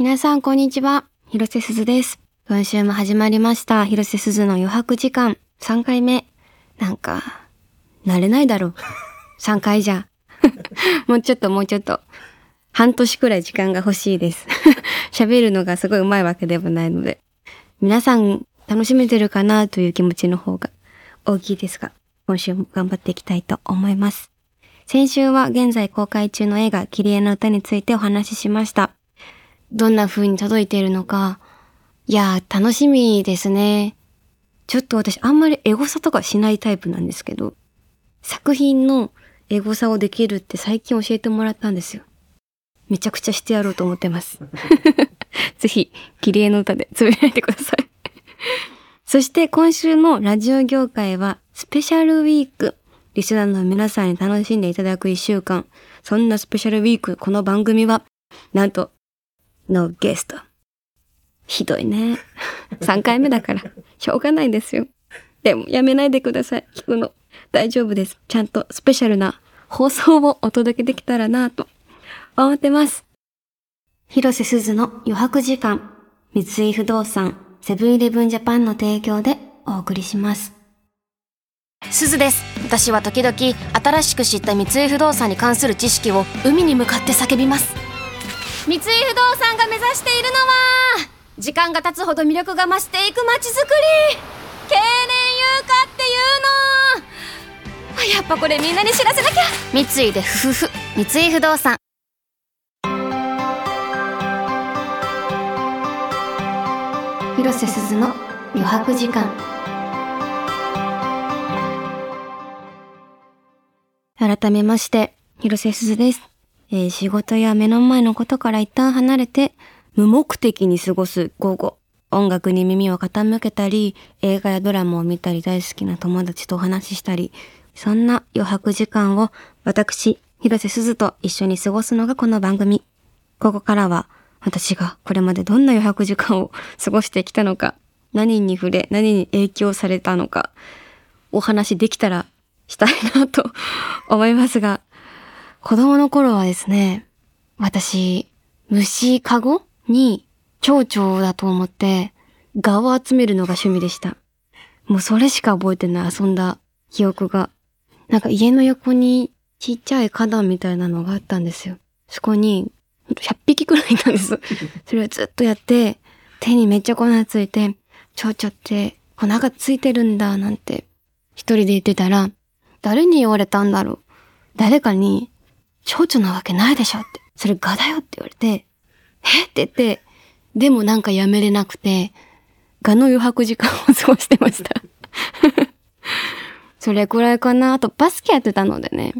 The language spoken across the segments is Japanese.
皆さん、こんにちは。広瀬すずです。今週も始まりました。広瀬すずの余白時間。3回目。なんか、慣れないだろう。3回じゃ。もうちょっともうちょっと。半年くらい時間が欲しいです。喋るのがすごい上手いわけではないので。皆さん楽しめてるかなという気持ちの方が大きいですが、今週も頑張っていきたいと思います。先週は現在公開中の映画、キリエの歌についてお話ししました。どんな風に届いているのか、いや、楽しみですね。ちょっと私あんまりエゴサとかしないタイプなんですけど、作品のエゴサをできるって最近教えてもらったんですよ。めちゃくちゃしてやろうと思ってます。ぜひ、キリエの歌でつぶやいてください。そして今週のラジオ業界はスペシャルウィーク。リスナーの皆さんに楽しんでいただく一週間。そんなスペシャルウィーク、この番組は、なんと、のゲスト。ひどいね。3回目だから、しょうがないですよ。でも、やめないでください。聞くの。大丈夫です。ちゃんとスペシャルな放送をお届けできたらなと思ってます。広瀬すずの余白時間。三井不動産、セブンイレブンジャパンの提供でお送りします。すずです私は時々新しく知った三井不動産に関する知識を海に向かって叫びます三井不動産が目指しているのは時間が経つほど魅力が増していく街づくり。経年優化っていうの。やっぱこれみんなに知らせなきゃ。三井でふふふ三井不動産。広瀬すずの余白時間。改めまして広瀬すずです、えー仕事や目の前のことから一旦離れて無目的に過ごす午後。音楽に耳を傾けたり映画やドラマを見たり大好きな友達とお話ししたり。そんな余白時間を私広瀬すずと一緒に過ごすのがこの番組。ここからは私がこれまでどんな余白時間を 過ごしてきたのか、何に触れ、何に影響されたのか、お話できたらしたいなと思いますが、子供の頃はですね、私、虫かごに蝶々だと思って、蛾を集めるのが趣味でした。もうそれしか覚えてない遊んだ記憶が。なんか家の横にちっちゃい花壇みたいなのがあったんですよ。そこに100匹くらいいたんです。それをずっとやって、手にめっちゃ粉ついて、蝶々って粉がついてるんだなんて一人で言ってたら、誰に言われたんだろう誰かに、蝶々なわけないでしょって。それガだよって言われて、え？って言って、でもなんかやめれなくて、ガの余白時間を過ごしてました。それくらいかな。あとバスケやってたのでね。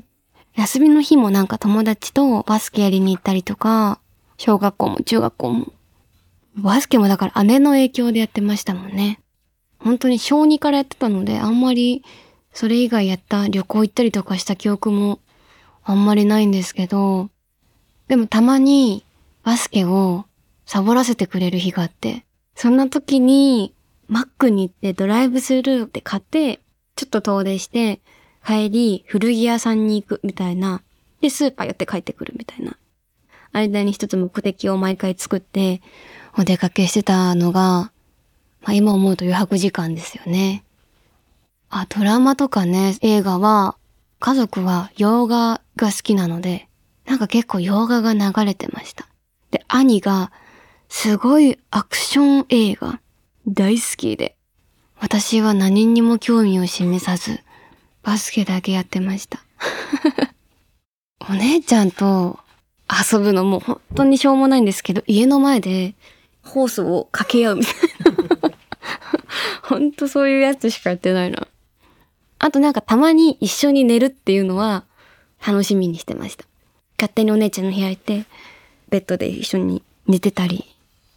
休みの日もなんか友達とバスケやりに行ったりとか、小学校も中学校も。バスケもだから姉の影響でやってましたもんね。本当に小2からやってたので、あんまりそれ以外やった旅行行ったりとかした記憶もあんまりないんですけど、でもたまにバスケをサボらせてくれる日があって、そんな時にマックに行ってドライブスルーって買って、ちょっと遠出して、帰り古着屋さんに行くみたいな。で、スーパー寄って帰ってくるみたいな。間に一つ目的を毎回作って、お出かけしてたのが、まあ今思うと余白時間ですよね。あ、ドラマとかね、映画は、家族は洋画が好きなので、なんか結構洋画が流れてました。で、兄が、すごいアクション映画、大好きで、私は何にも興味を示さず、バスケだけやってました。お姉ちゃんと遊ぶのも本当にしょうもないんですけど、家の前でホースを掛け合うみたいな。本当そういうやつしかやってないな。あとなんかたまに一緒に寝るっていうのは楽しみにしてました。勝手にお姉ちゃんの部屋行って、ベッドで一緒に寝てたり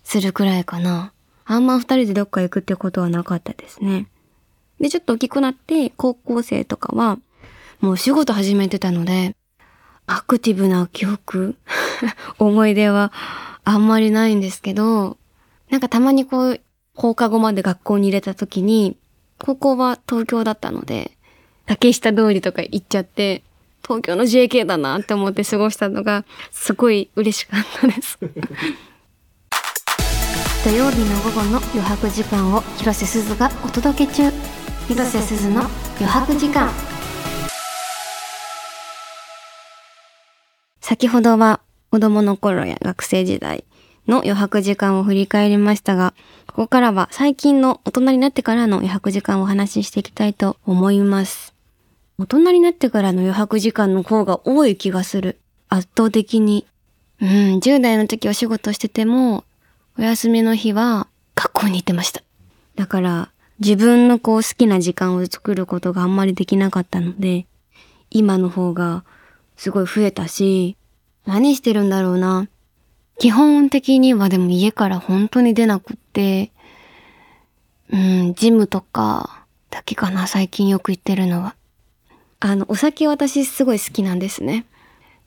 するくらいかな。あんま二人でどっか行くってことはなかったですね。で、ちょっと大きくなって、高校生とかは、もう仕事始めてたので、アクティブな記憶、思い出はあんまりないんですけど、なんかたまにこう、放課後まで学校に入れた時に、高校は東京だったので、竹下通りとか行っちゃって、東京の JK だなって思って過ごしたのが、すごい嬉しかったです。土曜日の午後の余白時間を広瀬すずがお届け中広瀬すずの余白時間先ほどは子供の頃や学生時代の余白時間を振り返りましたが、ここからは最近の大人になってからの余白時間をお話ししていきたいと思います。大人になってからの余白時間の方が多い気がする。圧倒的に。うん、10代の時お仕事してても、お休みの日は学校に行ってました。だから、自分のこう好きな時間を作ることがあんまりできなかったので、今の方がすごい増えたし、何してるんだろうな。基本的にはでも家から本当に出なくって、うん、ジムとかだけかな、最近よく行ってるのは。あの、お酒私すごい好きなんですね。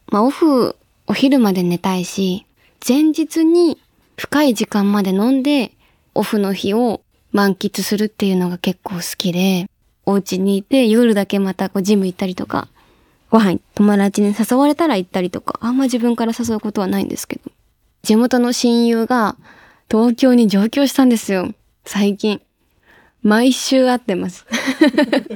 まあ、オフ、お昼まで寝たいし、前日に深い時間まで飲んで、オフの日を満喫するっていうのが結構好きで、お家にいて夜だけまたこうジム行ったりとか、ご飯友達に誘われたら行ったりとか、あんま自分から誘うことはないんですけど、地元の親友が東京に上京したんですよ。最近。毎週会ってます。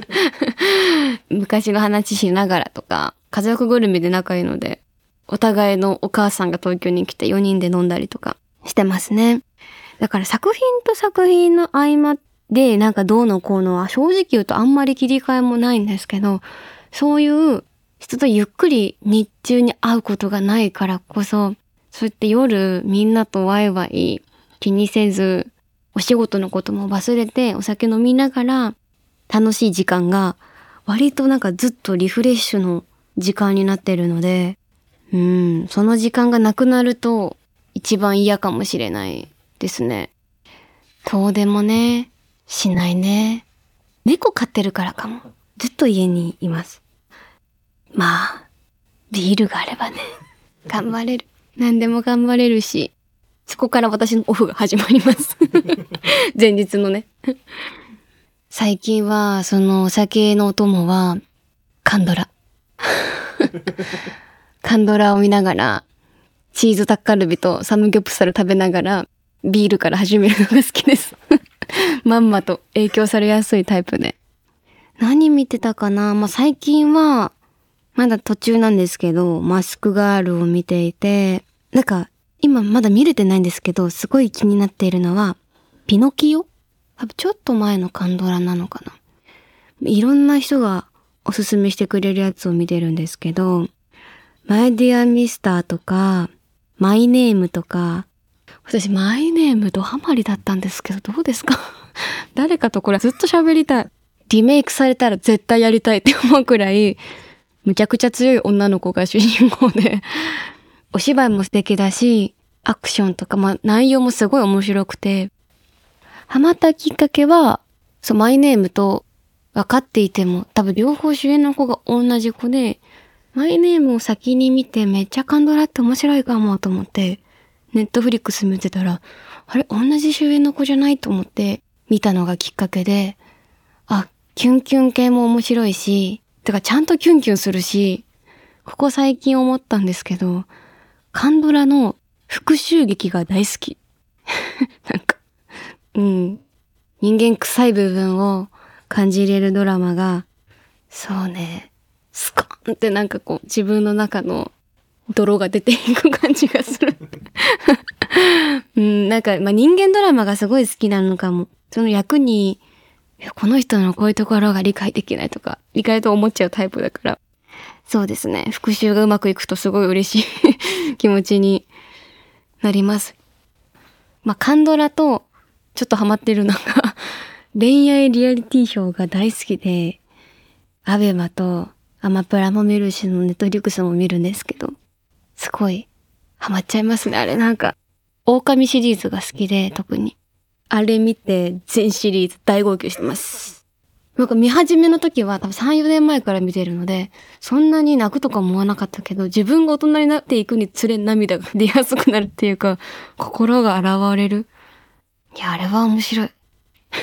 昔の話しながらとか、家族ぐるみで仲いいので、お互いのお母さんが東京に来て4人で飲んだりとかしてますね。だから作品と作品の合間でなんかどうのこうのは正直言うとあんまり切り替えもないんですけど、そういう人とゆっくり日中に会うことがないからこそ、そうやって夜みんなとワイワイ気にせず、お仕事のことも忘れてお酒飲みながら楽しい時間が割となんかずっとリフレッシュの時間になってるので、うん、その時間がなくなると一番嫌かもしれないですね。遠出もね、しないね。猫飼ってるからかも。ずっと家にいます。まあ、ビールがあればね、頑張れる。何でも頑張れるし、そこから私のオフが始まります 前日のね最近は、そのお酒のお供は、カンドラ。カンドラを見ながら、チーズタッカルビとサムギョプサル食べながら、ビールから始めるのが好きです まんまと影響されやすいタイプで。何見てたかな？まあ、最近は、まだ途中なんですけど、マスクガールを見ていて、なんか、今まだ見れてないんですけど、すごい気になっているのは、ピノキオ？多分ちょっと前のカンドラなのかな。いろんな人がおすすめしてくれるやつを見てるんですけど、マイディアミスターとか、マイネームとか、私マイネームドハマりだったんですけど、どうですか？誰かとこれずっと喋りたい。リメイクされたら絶対やりたいって思うくらい、むちゃくちゃ強い女の子が主人公で、お芝居も素敵だし、アクションとか、まあ内容もすごい面白くて、ハマったきっかけは、そう、マイネームと分かっていても、多分両方主演の子が同じ子で、マイネームを先に見てめっちゃカンドラって面白いかもと思って、ネットフリックス見てたら、あれ同じ主演の子じゃないと思って見たのがきっかけで、あ、キュンキュン系も面白いし、てかちゃんとキュンキュンするし、ここ最近思ったんですけど、カンドラの復讐劇が大好き。なんか、うん。人間臭い部分を感じれるドラマが、そうね、スコーンってなんかこう自分の中の泥が出ていく感じがする うん、なんか、まあ、人間ドラマがすごい好きなのかも。その役に、この人のこういうところが理解できないとか、理解と思っちゃうタイプだから。そうですね。復習がうまくいくとすごい嬉しい 気持ちになります。まあ、カンドラとちょっとハマってるのが恋愛リアリティショーが大好きで、アベマとアマプラも見るし、ネットリックスも見るんですけど、すごいハマっちゃいますね。あれなんか、狼シリーズが好きで、特に。あれ見て全シリーズ大号泣してます。なんか見始めの時は多分3、4年前から見てるので、そんなに泣くとか思わなかったけど、自分が大人になっていくにつれ涙が 出やすくなるっていうか、心が現れる。いや、あれは面白い。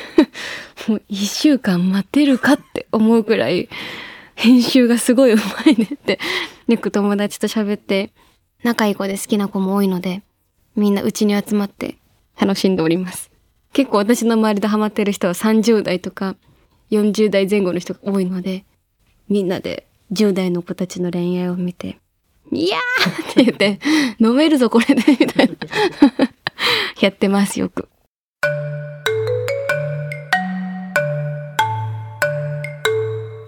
もう一週間待てるかって思うくらい、編集がすごい上手いねって、よく友達と喋って、仲いい子で好きな子も多いので、みんなうちに集まって楽しんでおります。結構私の周りでハマってる人は30代とか40代前後の人が多いので、みんなで10代の子たちの恋愛を見て、いやーって言って、飲めるぞこれで、みたいな。やってます、よく。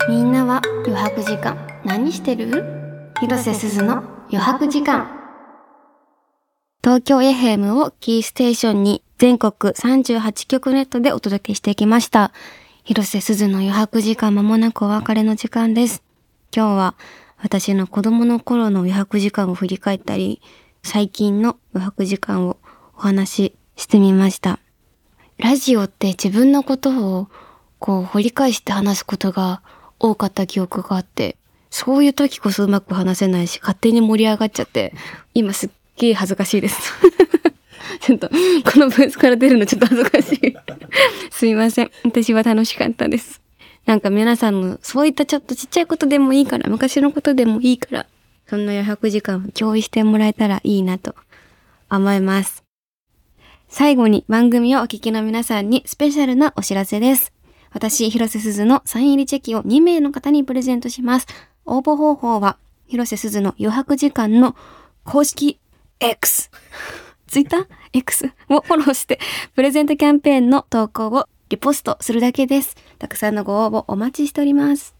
みんなは余白時間何してる？広瀬すずの余白時間。東京 FM をキーステーションに全国38局ネットでお届けしてきました。広瀬すずの余白時間まもなくお別れの時間です。今日は私の子供の頃の余白時間を振り返ったり、最近の余白時間をお話ししてみました。ラジオって自分のことをこう掘り返して話すことが多かった記憶があって、そういう時こそうまく話せないし、勝手に盛り上がっちゃって、今すっげえ恥ずかしいです。ちょっと、このブースから出るのちょっと恥ずかしい。すいません。私は楽しかったです。なんか皆さんのそういったちょっとちっちゃいことでもいいから、昔のことでもいいから、そんな余白時間を共有してもらえたらいいなと思います。最後に番組をお聞きの皆さんにスペシャルなお知らせです。私、広瀬すずのサイン入りチェキを2名の方にプレゼントします。応募方法は、広瀬すずの余白時間の公式 X、ツイッター ?X をフォローして、プレゼントキャンペーンの投稿をリポストするだけです。たくさんのご応募お待ちしております。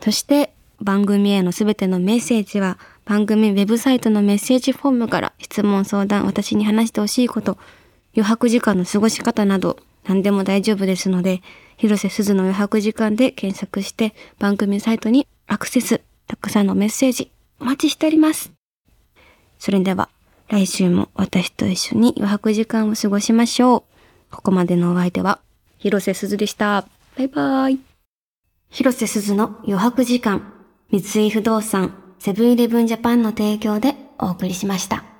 そして、番組へのすべてのメッセージは、番組ウェブサイトのメッセージフォームから質問相談、私に話してほしいこと、余白時間の過ごし方など何でも大丈夫ですので、広瀬すずの余白時間で検索して番組サイトにアクセス、たくさんのメッセージお待ちしております。それでは来週も私と一緒に余白時間を過ごしましょう。ここまでのお相手は広瀬すずでした。バイバイ。広瀬すずの余白時間、三井不動産、セブンイレブンジャパンの提供でお送りしました。